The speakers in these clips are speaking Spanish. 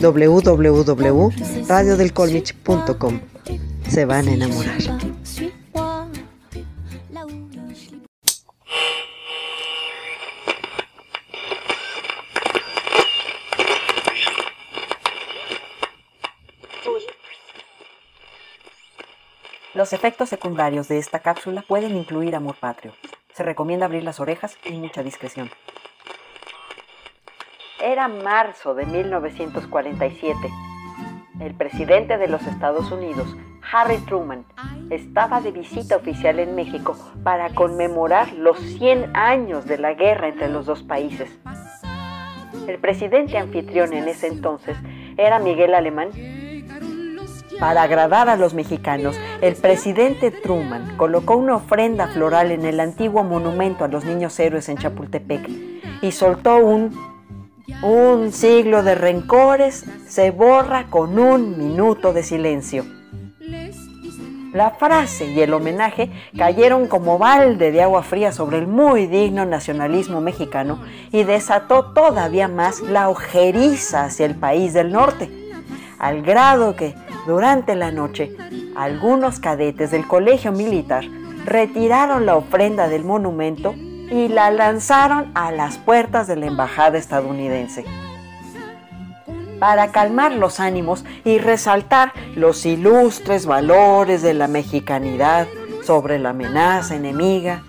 www.radiodelcolmich.com. Se van a enamorar. Los efectos secundarios de esta cápsula pueden incluir amor patrio. Se recomienda abrir las orejas y mucha discreción. Era marzo de 1947. El presidente de los Estados Unidos, Harry Truman, estaba de visita oficial en México para conmemorar los 100 años de la guerra entre los dos países. El presidente anfitrión en ese entonces era Miguel Alemán. Para agradar a los mexicanos, el presidente Truman colocó una ofrenda floral en el antiguo monumento a los niños héroes en Chapultepec y soltó un un siglo de rencores se borra con un minuto de silencio. La frase y el homenaje cayeron como balde de agua fría sobre el muy digno nacionalismo mexicano y desató todavía más la ojeriza hacia el país del norte, al grado que durante la noche algunos cadetes del colegio militar retiraron la ofrenda del monumento y la lanzaron a las puertas de la embajada estadounidense. Para calmar los ánimos y resaltar los ilustres valores de la mexicanidad sobre la amenaza enemiga,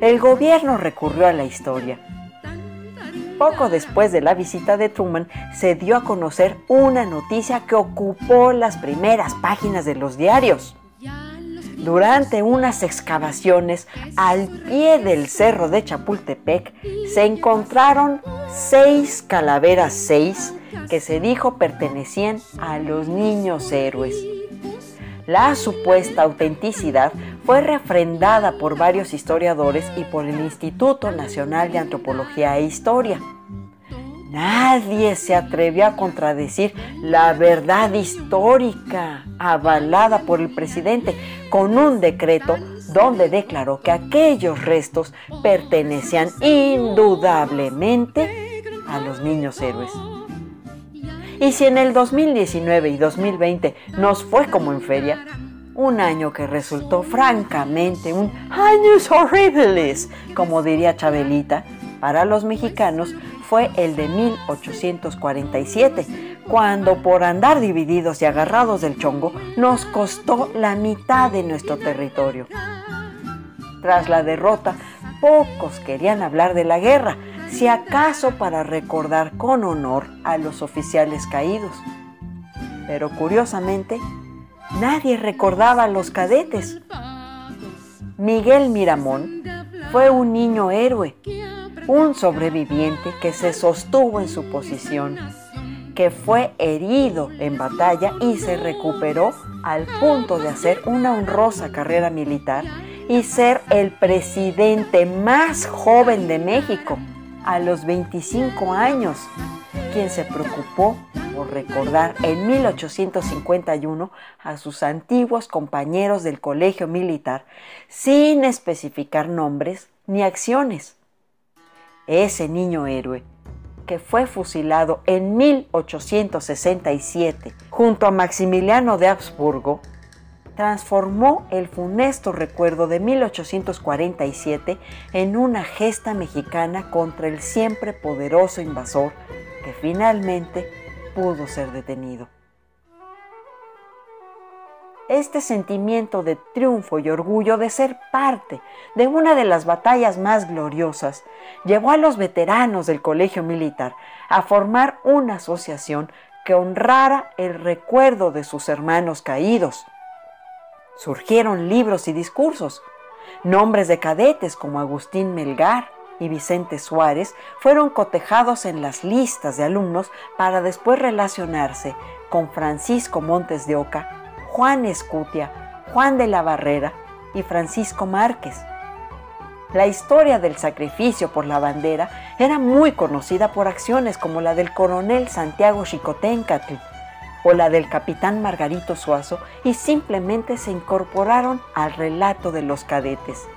el gobierno recurrió a la historia. Poco después de la visita de Truman se dio a conocer una noticia que ocupó las primeras páginas de los diarios durante unas excavaciones al pie del cerro de Chapultepec se encontraron seis calaveras seis que se dijo pertenecían a los niños héroes. La supuesta autenticidad fue refrendada por varios historiadores y por el Instituto Nacional de Antropología e Historia. Nadie se atrevió a contradecir la verdad histórica avalada por el presidente con un decreto donde declaró que aquellos restos pertenecían indudablemente a los niños héroes. Y si en el 2019 y 2020 nos fue como en feria, un año que resultó francamente un años horribles, como diría Chabelita, para los mexicanos fue el de 1847, cuando por andar divididos y agarrados del chongo nos costó la mitad de nuestro territorio. Tras la derrota, pocos querían hablar de la guerra, si acaso para recordar con honor a los oficiales caídos. Pero curiosamente, nadie recordaba a los cadetes. Miguel Miramón fue un niño héroe un sobreviviente que se sostuvo en su posición, que fue herido en batalla y se recuperó al punto de hacer una honrosa carrera militar y ser el presidente más joven de México a los 25 años, quien se preocupó por recordar en 1851 a sus antiguos compañeros del colegio militar sin especificar nombres ni acciones ese niño héroe, que fue fusilado en 1867 junto a Maximiliano de Habsburgo, transformó el funesto recuerdo de 1847 en una gesta mexicana contra el siempre poderoso invasor que finalmente pudo ser detenido. Este sentimiento de triunfo y orgullo de ser parte de una de las batallas más gloriosas llevó a los veteranos del colegio militar a formar una asociación que honrara el recuerdo de sus hermanos caídos. Surgieron libros y discursos, nombres de cadetes como Agustín Melgar, y Vicente Suárez fueron cotejados en las listas de alumnos para después relacionarse con Francisco Montes de Oca, Juan Escutia, Juan de la Barrera y Francisco Márquez. La historia del sacrificio por la bandera era muy conocida por acciones como la del coronel Santiago Chicoténcatl o la del capitán Margarito Suazo y simplemente se incorporaron al relato de los cadetes.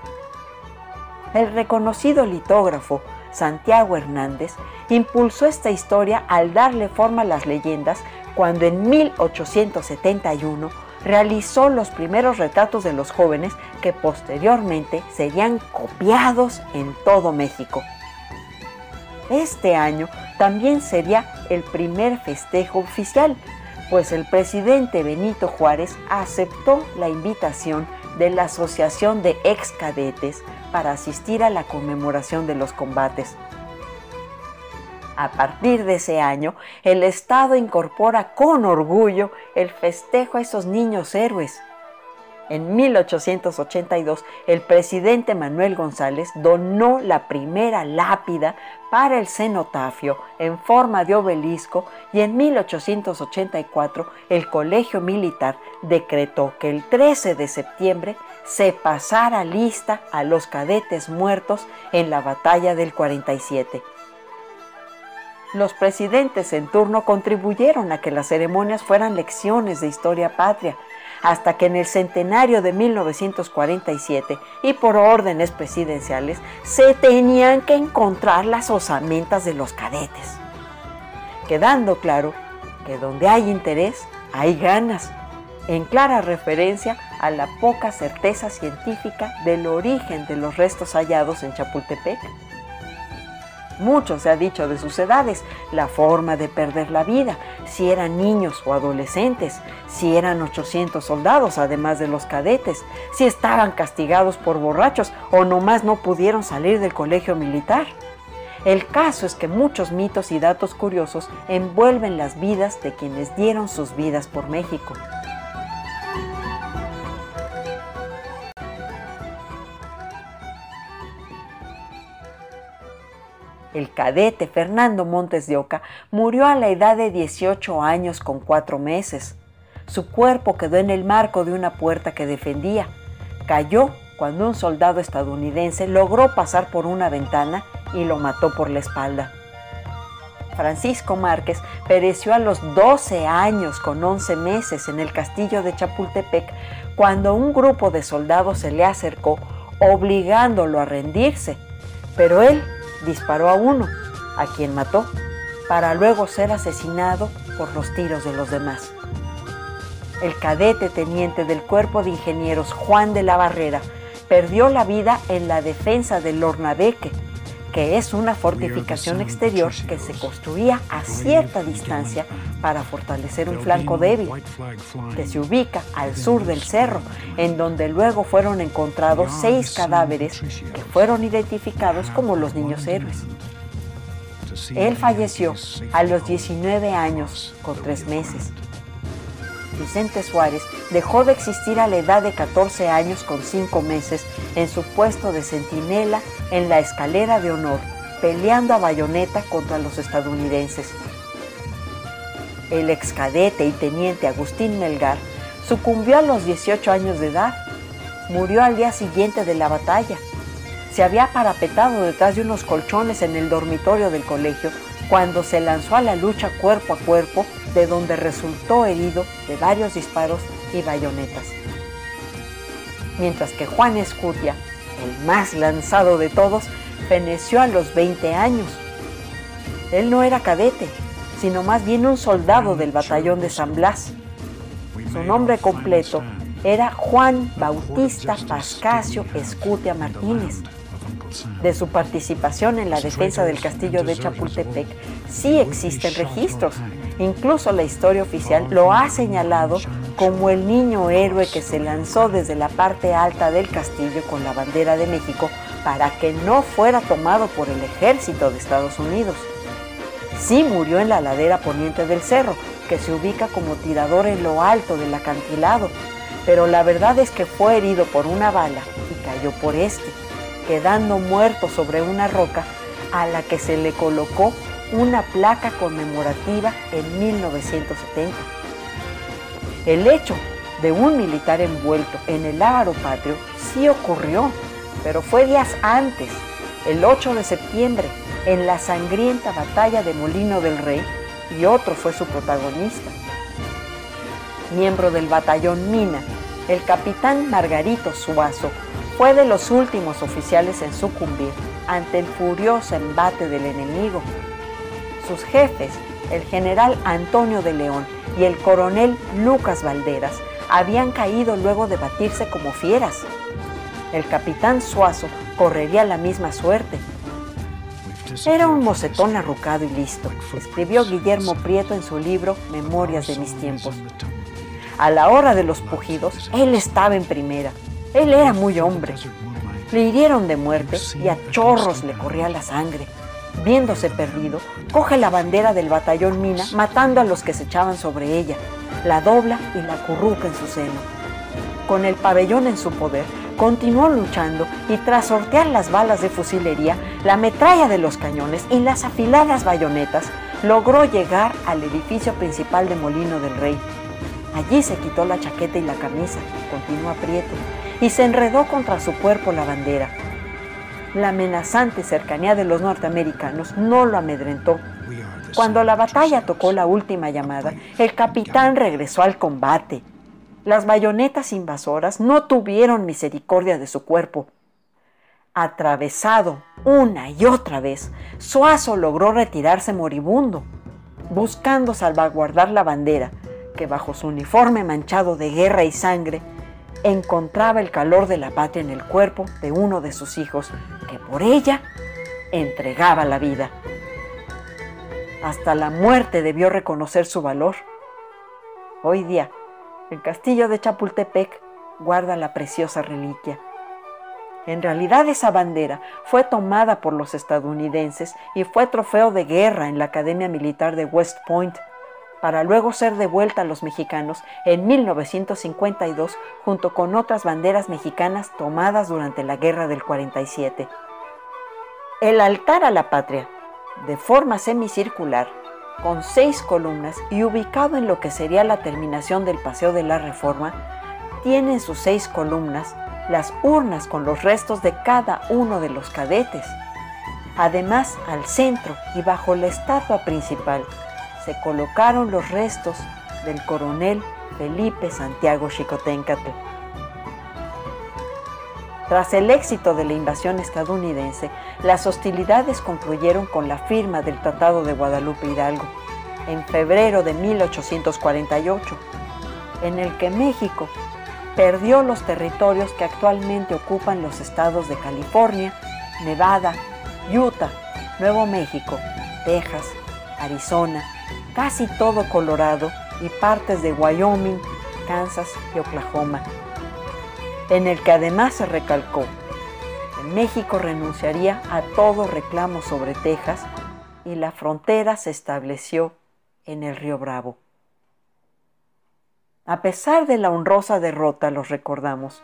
El reconocido litógrafo Santiago Hernández impulsó esta historia al darle forma a las leyendas cuando en 1871 realizó los primeros retratos de los jóvenes que posteriormente serían copiados en todo México. Este año también sería el primer festejo oficial, pues el presidente Benito Juárez aceptó la invitación de la Asociación de Ex Cadetes para asistir a la conmemoración de los combates. A partir de ese año, el Estado incorpora con orgullo el festejo a esos niños héroes. En 1882, el presidente Manuel González donó la primera lápida para el cenotafio en forma de obelisco y en 1884 el Colegio Militar decretó que el 13 de septiembre se pasara lista a los cadetes muertos en la batalla del 47. Los presidentes en turno contribuyeron a que las ceremonias fueran lecciones de historia patria, hasta que en el centenario de 1947 y por órdenes presidenciales se tenían que encontrar las osamentas de los cadetes, quedando claro que donde hay interés hay ganas, en clara referencia a la poca certeza científica del origen de los restos hallados en Chapultepec mucho se ha dicho de sus edades, la forma de perder la vida, si eran niños o adolescentes, si eran 800 soldados, además de los cadetes, si estaban castigados por borrachos o nomás no pudieron salir del colegio militar. El caso es que muchos mitos y datos curiosos envuelven las vidas de quienes dieron sus vidas por México. El cadete Fernando Montes de Oca murió a la edad de 18 años con cuatro meses. Su cuerpo quedó en el marco de una puerta que defendía. Cayó cuando un soldado estadounidense logró pasar por una ventana y lo mató por la espalda. Francisco Márquez pereció a los 12 años con 11 meses en el castillo de Chapultepec cuando un grupo de soldados se le acercó obligándolo a rendirse, pero él disparó a uno, a quien mató, para luego ser asesinado por los tiros de los demás. El cadete teniente del cuerpo de ingenieros Juan de la Barrera perdió la vida en la defensa del Lornabeque, que es una fortificación exterior que se construía a cierta distancia para fortalecer un flanco débil, que se ubica al sur del cerro, en donde luego fueron encontrados seis cadáveres que fueron identificados como los niños héroes. Él falleció a los 19 años con tres meses. Vicente Suárez dejó de existir a la edad de 14 años con 5 meses en su puesto de centinela en la escalera de honor, peleando a bayoneta contra los estadounidenses. El excadete y teniente Agustín Melgar sucumbió a los 18 años de edad. Murió al día siguiente de la batalla. Se había parapetado detrás de unos colchones en el dormitorio del colegio cuando se lanzó a la lucha cuerpo a cuerpo, de donde resultó herido de varios disparos y bayonetas. Mientras que Juan Escutia, el más lanzado de todos, feneció a los 20 años. Él no era cadete, sino más bien un soldado del batallón de San Blas. Su nombre completo era Juan Bautista Pascasio Escutia Martínez de su participación en la defensa del castillo de Chapultepec, sí existen registros. Incluso la historia oficial lo ha señalado como el niño héroe que se lanzó desde la parte alta del castillo con la bandera de México para que no fuera tomado por el ejército de Estados Unidos. Sí murió en la ladera poniente del cerro, que se ubica como tirador en lo alto del acantilado, pero la verdad es que fue herido por una bala y cayó por este quedando muerto sobre una roca a la que se le colocó una placa conmemorativa en 1970. El hecho de un militar envuelto en el ávaro patrio sí ocurrió, pero fue días antes, el 8 de septiembre, en la sangrienta batalla de Molino del Rey, y otro fue su protagonista. Miembro del batallón Mina, el capitán Margarito Suazo fue de los últimos oficiales en sucumbir ante el furioso embate del enemigo. Sus jefes, el general Antonio de León y el coronel Lucas Valderas, habían caído luego de batirse como fieras. El capitán Suazo correría la misma suerte. Era un mocetón arrucado y listo, escribió Guillermo Prieto en su libro Memorias de mis tiempos. A la hora de los pujidos, él estaba en primera. Él era muy hombre. Le hirieron de muerte y a chorros le corría la sangre. Viéndose perdido, coge la bandera del batallón Mina, matando a los que se echaban sobre ella la dobla y la curruca en su seno. Con el pabellón en su poder, continuó luchando y tras sortear las balas de fusilería, la metralla de los cañones y las afiladas bayonetas, logró llegar al edificio principal de Molino del Rey. Allí se quitó la chaqueta y la camisa, continuó aprieto, y se enredó contra su cuerpo la bandera. La amenazante cercanía de los norteamericanos no lo amedrentó cuando la batalla tocó la última llamada, el capitán regresó al combate. Las bayonetas invasoras no tuvieron misericordia de su cuerpo. Atravesado una y otra vez, Suazo logró retirarse moribundo, buscando salvaguardar la bandera, que bajo su uniforme manchado de guerra y sangre, encontraba el calor de la patria en el cuerpo de uno de sus hijos, que por ella entregaba la vida. Hasta la muerte debió reconocer su valor. Hoy día, el castillo de Chapultepec guarda la preciosa reliquia. En realidad esa bandera fue tomada por los estadounidenses y fue trofeo de guerra en la Academia Militar de West Point, para luego ser devuelta a los mexicanos en 1952 junto con otras banderas mexicanas tomadas durante la Guerra del 47. El altar a la patria de forma semicircular, con seis columnas y ubicado en lo que sería la terminación del Paseo de la Reforma, tiene en sus seis columnas las urnas con los restos de cada uno de los cadetes. Además, al centro y bajo la estatua principal se colocaron los restos del coronel Felipe Santiago Xicoténcatl. Tras el éxito de la invasión estadounidense, las hostilidades concluyeron con la firma del Tratado de Guadalupe Hidalgo en febrero de 1848, en el que México perdió los territorios que actualmente ocupan los estados de California, Nevada, Utah, Nuevo México, Texas, Arizona, casi todo Colorado y partes de Wyoming, Kansas y Oklahoma en el que además se recalcó que México renunciaría a todo reclamo sobre Texas y la frontera se estableció en el río Bravo. A pesar de la honrosa derrota, los recordamos,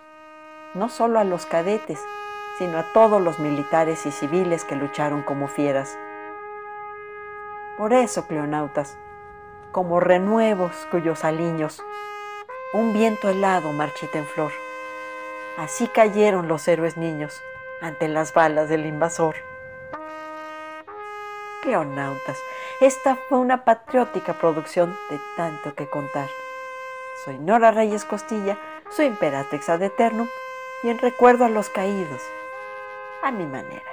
no solo a los cadetes, sino a todos los militares y civiles que lucharon como fieras. Por eso, cleonautas, como renuevos cuyos aliños, un viento helado marchita en flor, Así cayeron los héroes niños ante las balas del invasor. Cleonautas, esta fue una patriótica producción de tanto que contar. Soy Nora Reyes Costilla, soy imperatrix ad eternum y en recuerdo a los caídos, a mi manera.